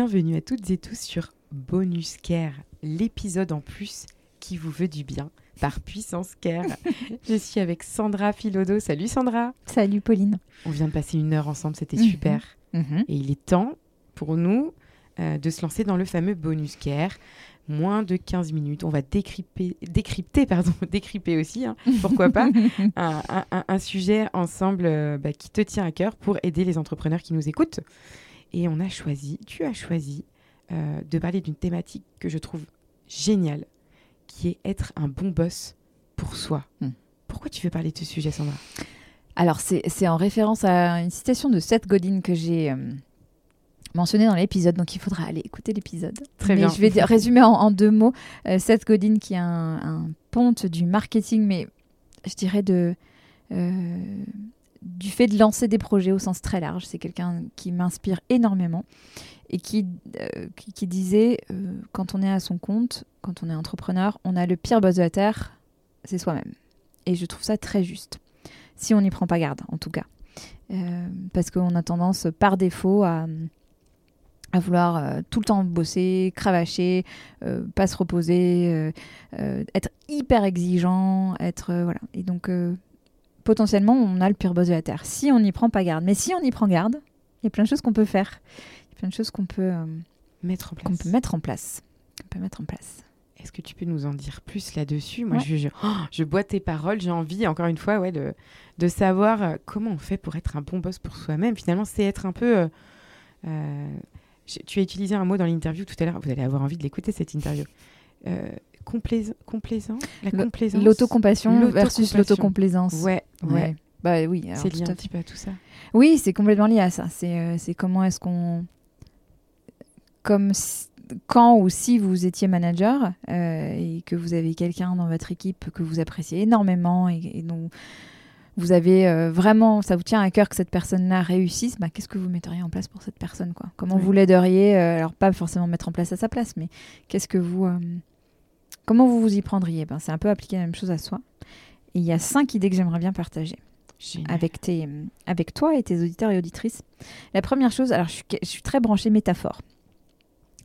Bienvenue à toutes et tous sur Bonus Care, l'épisode en plus qui vous veut du bien par Puissance Care. Je suis avec Sandra Philodo. Salut Sandra. Salut Pauline. On vient de passer une heure ensemble, c'était Mhm. super. Mhm. Et il est temps pour nous euh, de se lancer dans le fameux Bonus Care. Moins de 15 minutes. On va décrypter, décrypter, pardon, décrypter aussi, hein, pourquoi pas, un, un- un- un sujet ensemble euh, bah, qui te tient à cœur pour aider les entrepreneurs qui nous écoutent. Et on a choisi, tu as choisi euh, de parler d'une thématique que je trouve géniale, qui est être un bon boss pour soi. Hmm. Pourquoi tu veux parler de ce sujet, Sandra? Alors, c'est c'est en référence à une citation de Seth Godin que j'ai euh, mentionnée dans l'épisode, donc il faudra aller écouter l'épisode. Très Mais bien. Je vais dire- résumer en, en deux mots. Euh, Seth Godin, qui est un, un ponte du marketing, mais je dirais de, euh, du fait de lancer des projets au sens très large. C'est quelqu'un qui m'inspire énormément et qui, euh, qui, disait euh, quand on est à son compte, quand on est entrepreneur, on a le pire boss de la terre, c'est soi-même. Et je trouve ça très juste. Si on n'y prend pas garde, en tout cas. Euh, parce qu'on a tendance, par défaut, à, à vouloir tout le temps bosser, cravacher, pas se reposer, être hyper exigeant, être. voilà. Et donc, potentiellement, on a le pire boss de la Terre. Si on n'y prend pas garde. Mais si on y prend garde, il y a plein de choses qu'on peut faire. Il y a plein de choses qu'on peut, euh, Mettre en qu'on place. peut mettre en place. On peut mettre en place. Est-ce que tu peux nous en dire plus là-dessus? Moi, Ouais. je, je, oh, je bois tes paroles. J'ai envie, encore une fois, ouais, de, de savoir euh, comment on fait pour être un bon boss pour soi-même. Finalement, c'est être un peu. euh, euh, tu as utilisé un mot dans l'interview tout à l'heure. Vous allez avoir envie de l'écouter, cette interview. Euh, complais- complaisant La complaisance L'autocompassion versus l'autocomplaisance. Ouais, ouais. Bah oui, C'est lié un petit peu à tout ça. Oui, c'est complètement lié à ça. C'est euh, comment est-ce qu'on. Comme si- quand ou si vous étiez manager euh, et que vous avez quelqu'un dans votre équipe que vous appréciez énormément et, et dont vous avez euh, vraiment, ça vous tient à cœur que cette personne-là réussisse, bah, qu'est-ce que vous metteriez en place pour cette personne quoi? Comment Oui. vous l'aideriez euh, Alors, pas forcément mettre en place à sa place, mais qu'est-ce que vous. euh, comment vous vous y prendriez ben, C'est un peu appliquer la même chose à soi. Et il y a cinq idées que j'aimerais bien partager Génial. avec, tes, avec toi et tes auditeurs et auditrices. La première chose, alors je suis, je suis très branchée métaphore.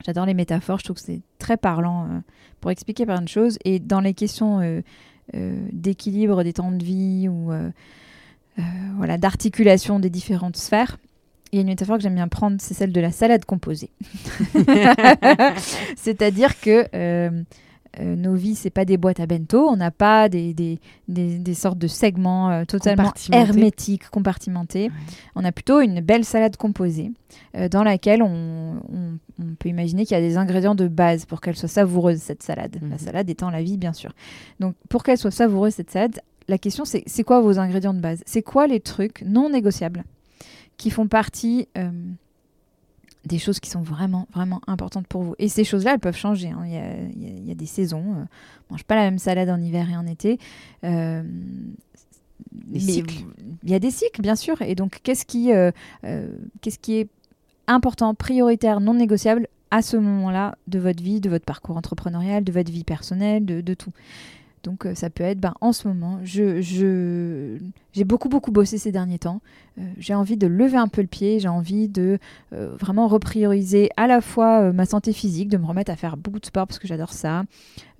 J'adore les métaphores, je trouve que c'est très parlant euh, pour expliquer plein de choses. Et dans les questions euh, euh, d'équilibre des temps de vie ou voilà, d'articulation des différentes sphères, il y a une métaphore que j'aime bien prendre, c'est celle de la salade composée. C'est-à-dire que euh, nos vies, c'est pas des boîtes à bento, on n'a pas des, des, des, des sortes de segments euh, totalement hermétiques, compartimentés. On a plutôt une belle salade composée euh, dans laquelle on, on- on peut imaginer qu'il y a des ingrédients de base pour qu'elle soit savoureuse, cette salade. Mhm. La salade étant la vie, bien sûr. Donc, pour qu'elle soit savoureuse, cette salade, la question, c'est c'est quoi vos ingrédients de base? C'est quoi les trucs non négociables qui font partie euh, des choses qui sont vraiment, vraiment importantes pour vous. Et ces choses-là, elles peuvent changer. hein. Il, y a, il y a- des saisons. euh, on mange pas la même salade en hiver et en été. Euh, mais cycles. Il y a des cycles, bien sûr. Et donc, qu'est-ce qui, euh, euh, qu'est-ce qui est important, prioritaire, non négociable à ce moment-là de votre vie, de votre parcours entrepreneurial, de votre vie personnelle, de, de tout? Donc euh, ça peut être, ben, en ce moment, je, je, j'ai beaucoup, beaucoup bossé ces derniers temps. Euh, j'ai envie de lever un peu le pied, j'ai envie de euh, vraiment reprioriser à la fois euh, ma santé physique, de me remettre à faire beaucoup de sport parce que j'adore ça,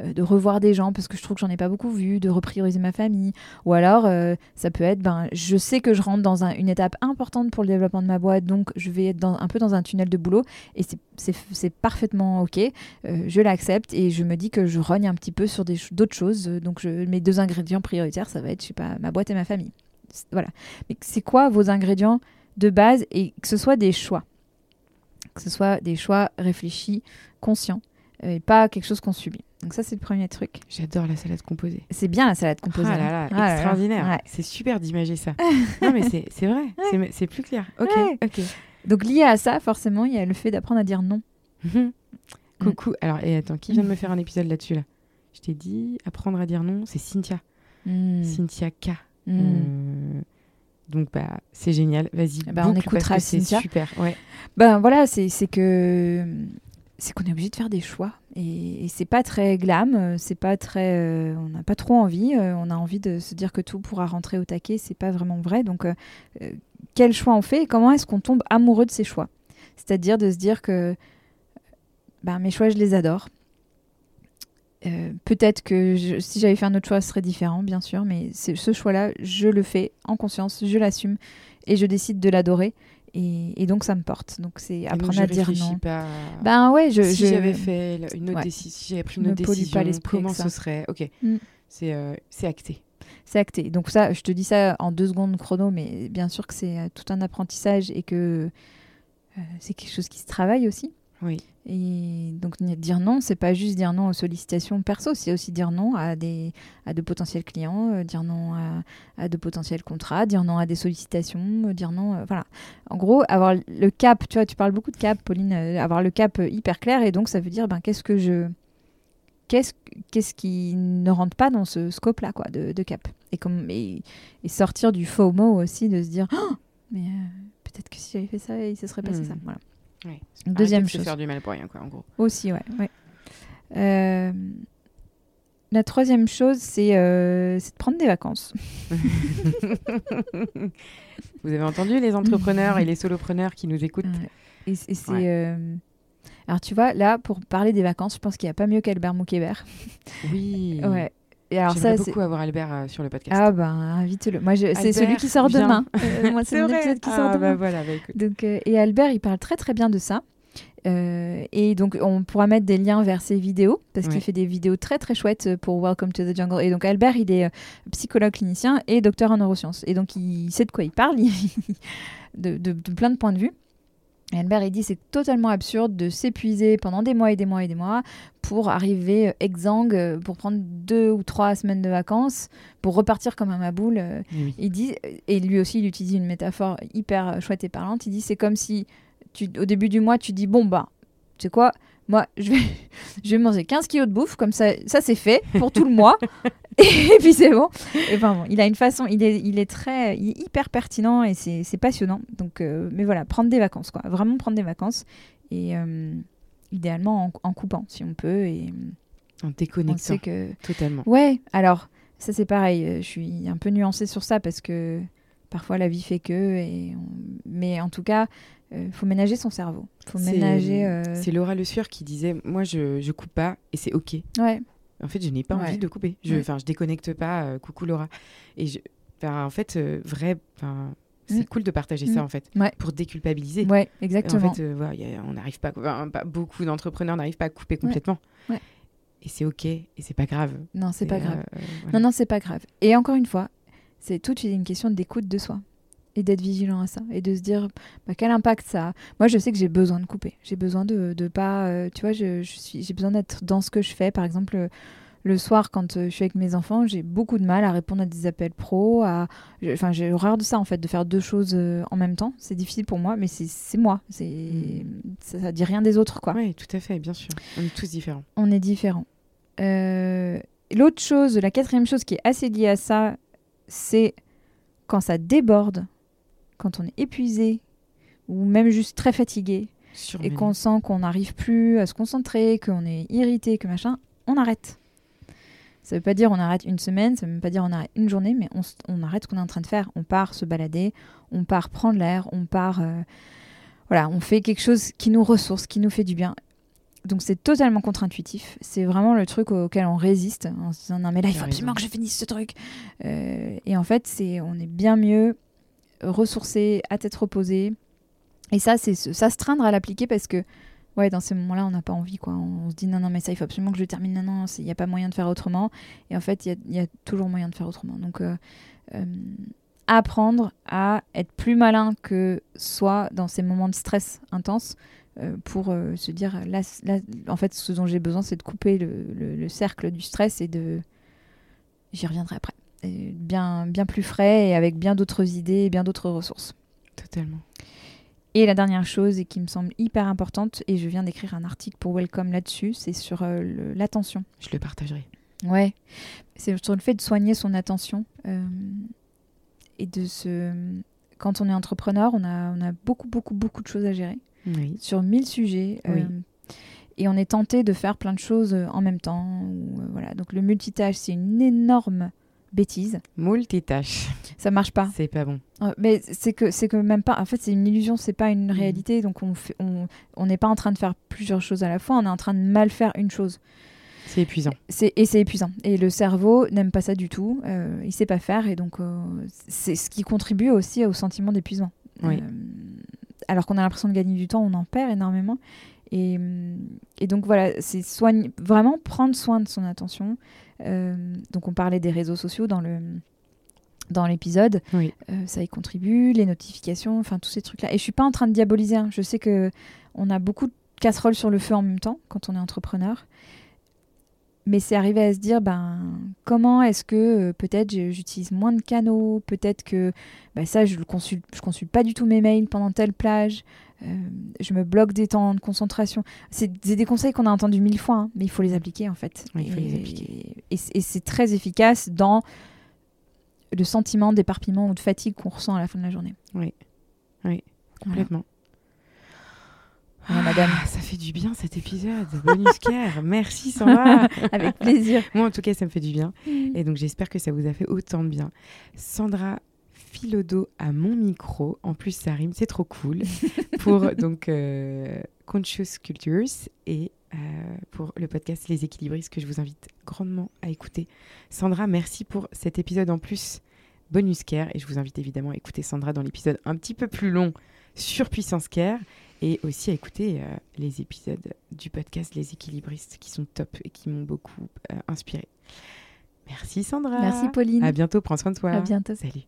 de revoir des gens parce que je trouve que j'en ai pas beaucoup vu, de reprioriser ma famille. Ou alors, ça peut être, ben, je sais que je rentre dans un- une étape importante pour le développement de ma boîte, donc je vais être un peu dans un tunnel de boulot et c'est, parfaitement OK. Je l'accepte et je me dis que je rogne un petit peu sur d'autres choses. Donc, je, mes deux ingrédients prioritaires, ça va être, je sais pas, ma boîte et ma famille. Voilà. Mais c'est quoi vos ingrédients de base et que ce soit des choix? Que ce soit des choix réfléchis, conscients euh, et pas quelque chose qu'on subit. Donc, ça, c'est le premier truc. J'adore la salade composée. C'est bien la salade composée. Ah là là, hein. Ah là extraordinaire. Ouais. C'est super d'imager ça. non, mais c'est vrai, c'est- c'est plus clair. Ok, Ouais. ok. Donc lié à ça, forcément, il y a le fait d'apprendre à dire non. Coucou. Alors, et attends, qui vient de me faire un épisode là-dessus là? Je t'ai dit, apprendre à dire non, c'est Cynthia. Mm. Cynthia K. Donc, bah, c'est génial. Vas-y. Ben, on écoutera c'est super. Ouais. Ben voilà, c'est c'est que c'est qu'on est obligé de faire des choix et, et c'est pas très glam, c'est pas très, euh, on n'a pas trop envie, euh, on a envie de se dire que tout pourra rentrer au taquet, c'est pas vraiment vrai. Donc euh, quel choix on fait et comment est-ce qu'on tombe amoureux de ces choix? C'est-à-dire de se dire que ben, mes choix je les adore. Euh, Peut-être que je- si j'avais fait un autre choix, ce serait différent, bien sûr, mais ce choix-là, je le fais en conscience, je l'assume et je décide de l'adorer. Et, et donc ça me porte. Donc c'est donc, apprendre je à dire non. pas. Ben ouais, je, si je- j'avais fait la- une autre Ouais. décision, si j'avais pris Ne une autre pas décision, comment ce serait? Ok. Mm. C'est euh, c'est acté. c'est acté. Donc ça, je te dis ça en deux secondes chrono, mais bien sûr que c'est euh, tout un apprentissage et que euh, c'est quelque chose qui se travaille aussi. Oui. Et donc dire non, c'est pas juste dire non aux sollicitations perso, c'est aussi dire non à des à de potentiels clients, euh, dire non à, à de potentiels contrats, dire non à des sollicitations, euh, dire non, euh, voilà. En gros, avoir le cap, tu vois, tu parles beaucoup de cap, Pauline, avoir le cap hyper clair et donc ça veut dire ben qu'est-ce que je qu'est-ce qu'est-ce qui ne rentre pas dans ce scope là quoi de, de cap et comme et, et sortir du FOMO aussi de se dire Oh, mais peut-être que si j'avais fait ça il se serait passé Hmm. ça voilà Deuxième de se chose. faire du mal pour rien, quoi, en gros. aussi ouais, ouais. Euh, la troisième chose c'est euh, c'est de prendre des vacances Vous avez entendu les entrepreneurs et les solopreneurs qui nous écoutent Ouais. et, et c'est Ouais. euh, alors tu vois là pour parler des vacances je pense qu'il n'y a pas mieux qu'Albert Moukébert Oui. ouais et alors ça beaucoup avoir Albert euh, sur le podcast. ah ben invite-le moi je- c'est celui qui sort demain Euh, moi c'est mon épisode qui sort ah, demain bah voilà, bah. Donc, euh, et Albert, il parle très très bien de ça. Euh, et donc, on pourra mettre des liens vers ses vidéos parce Ouais. qu'il fait des vidéos très très chouettes pour Welcome to the Jungle. Et donc, Albert, il est euh, psychologue clinicien et docteur en neurosciences. Et donc, il sait de quoi il parle de, de- de plein de points de vue. Et Albert, il dit c'est totalement absurde de s'épuiser pendant des mois et des mois et des mois pour arriver euh, exsangue, euh, pour prendre deux ou trois semaines de vacances, pour repartir comme un maboule. euh, Oui. il dit, et lui aussi, il utilise une métaphore hyper chouette et parlante. Il dit, c'est comme si tu, au début du mois, tu dis, bon, bah, tu sais quoi, moi, je vais, je vais manger 15 kilos de bouffe, comme ça, ça c'est fait pour tout le mois. et puis c'est bon. Et bon, il a une façon, il est, il est très, il est hyper pertinent et c'est passionnant. Donc, euh, mais voilà, prendre des vacances, quoi. Vraiment prendre des vacances. Et euh, idéalement en, en coupant, si on peut. Et En on déconnectant que totalement. Ouais, alors ça c'est pareil, euh, je suis un peu nuancée sur ça parce que parfois la vie fait que, et on- mais en tout cas, il faut ménager son cerveau. faut C'est- ménager... euh, C'est Laura Le Sueur qui disait Moi, je, je coupe pas et c'est OK. Ouais, En fait, je n'ai pas Ouais. envie de couper. Je, Ouais. enfin, je déconnecte pas. euh, coucou Laura. Et je, en fait, euh, vrai, enfin, c'est Mm. cool de partager Mm. ça en fait, Ouais. pour déculpabiliser. ouais, Et exactement. En fait, euh, voilà, y a- on n'arrive pas, enfin, pas- beaucoup d'entrepreneurs n'arrivent pas à couper complètement. Ouais. Et c'est ok, et c'est pas grave. non, c'est pas grave. euh, voilà. Non, non, c'est pas grave. Et encore une fois, c'est toute une question d'écoute de soi et d'être vigilant à ça et de se dire bah, quel impact ça a. Moi, je sais que j'ai besoin de couper. J'ai besoin de, de pas. euh, tu vois, je, je suis, j'ai besoin d'être dans ce que je fais. Par exemple, le, le soir, quand euh, je suis avec mes enfants, j'ai beaucoup de mal à répondre à des appels pro. À, enfin, j'ai horreur de ça en fait, de faire deux choses euh, en même temps. C'est difficile pour moi, mais c'est, c'est moi. C'est, ça, ça dit rien des autres, quoi Oui, tout à fait, bien sûr. On est tous différents. on est différents. Euh, L'autre chose, la quatrième chose qui est assez liée à ça, c'est quand ça déborde, quand on est épuisé ou même juste très fatigué et qu'on sent qu'on n'arrive plus à se concentrer, qu'on est irrité, que machin, on arrête. Ça veut pas dire on arrête une semaine, ça veut même pas dire on arrête une journée, mais on, on arrête ce qu'on est en train de faire. On part se balader, on part prendre l'air, on part. euh, voilà, on fait quelque chose qui nous ressource, qui nous fait du bien. Donc c'est totalement contre-intuitif. C'est vraiment le truc auquel on résiste en se disant non mais là il faut absolument que je finisse ce truc. Euh, et en fait c'est on est bien mieux ressourcé, à tête reposée. Et ça c'est ça se traindre à l'appliquer parce que ouais dans ces moments-là on n'a pas envie quoi. On, on se dit non non mais ça il faut absolument que je termine. Non non il n'y a pas moyen de faire autrement. Et en fait il y a- il y, a toujours moyen de faire autrement. Donc euh, euh, apprendre à être plus malin que soi dans ces moments de stress intense pour euh, se dire là, en fait ce dont j'ai besoin c'est de couper le, le- le cercle du stress et de j'y reviendrai après Et bien bien plus frais et avec bien d'autres idées et bien d'autres ressources Totalement. Et la dernière chose, et qui me semble hyper importante, et je viens d'écrire un article pour Welcome là-dessus, c'est sur euh, l'attention. Je le partagerai. Ouais, c'est sur le fait de soigner son attention euh, et de se. Quand on est entrepreneur, on a, on a beaucoup, beaucoup, beaucoup de choses à gérer Oui. sur mille sujets. Oui. euh, et on est tenté de faire plein de choses euh, en même temps. ou, euh, voilà. Donc le multitâche, c'est une énorme bêtise. Multitâche. Ça marche pas. C'est pas bon. Euh, Mais c'est que c'est que même pas. En fait, c'est une illusion, c'est pas une Mhm. réalité. Donc on fait- on on n'est pas en train de faire plusieurs choses à la fois. On est en train de mal faire une chose. C'est épuisant. C'est et c'est épuisant. Et le cerveau n'aime pas ça du tout. Euh, il sait pas faire et donc euh, c'est ce qui contribue aussi au sentiment d'épuisement. Oui. Alors qu'on a l'impression de gagner du temps, on en perd énormément. Et, et donc voilà, c'est soigne, vraiment prendre soin de son attention. Euh, donc on parlait des réseaux sociaux dans le dans l'épisode, Oui. Euh, ça y contribue, les notifications, enfin tous ces trucs-là. Et je suis pas en train de diaboliser. hein. Je sais que on a beaucoup de casseroles sur le feu en même temps quand on est entrepreneur. Mais c'est arrivé à se dire, ben, comment est-ce que euh, peut-être j'utilise moins de canaux, peut-être que ben, ça, je ne consulte, je consulte pas du tout mes mails pendant telle plage, euh, je me bloque des temps de concentration. C'est des conseils qu'on a entendus mille fois, hein, mais il faut les appliquer en fait. Oui, il faut et, les appliquer. Et, c- et c'est très efficace dans le sentiment d'éparpillement ou de fatigue qu'on ressent à la fin de la journée. Oui. Complètement. Voilà, madame. Ah, ça fait du bien cet épisode. Bonus care. Merci Sandra. Avec plaisir. Moi en tout cas ça me fait du bien. Et donc j'espère que ça vous a fait autant de bien. Sandra Philodo à mon micro. En plus ça rime, c'est trop cool. pour donc euh, Conscious Cultures et euh, pour le podcast Les Équilibristes que je vous invite grandement à écouter. Sandra, merci pour cet épisode en plus bonus care et je vous invite évidemment à écouter Sandra dans l'épisode un petit peu plus long sur Puissance Care et aussi à écouter euh, les épisodes du podcast Les Équilibristes qui sont top et qui m'ont beaucoup euh, inspiré. Merci Sandra. Merci Pauline. À bientôt, prends soin de toi. À bientôt. Salut.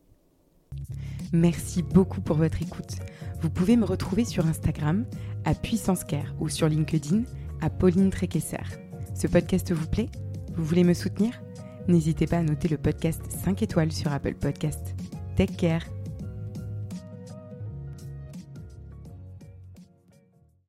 Merci beaucoup pour votre écoute. Vous pouvez me retrouver sur Instagram à Puissance Care ou sur LinkedIn à Pauline Tréquesser. Ce podcast vous plaît? Vous voulez me soutenir? N'hésitez pas à noter le podcast 5 étoiles sur Apple Podcast. Take care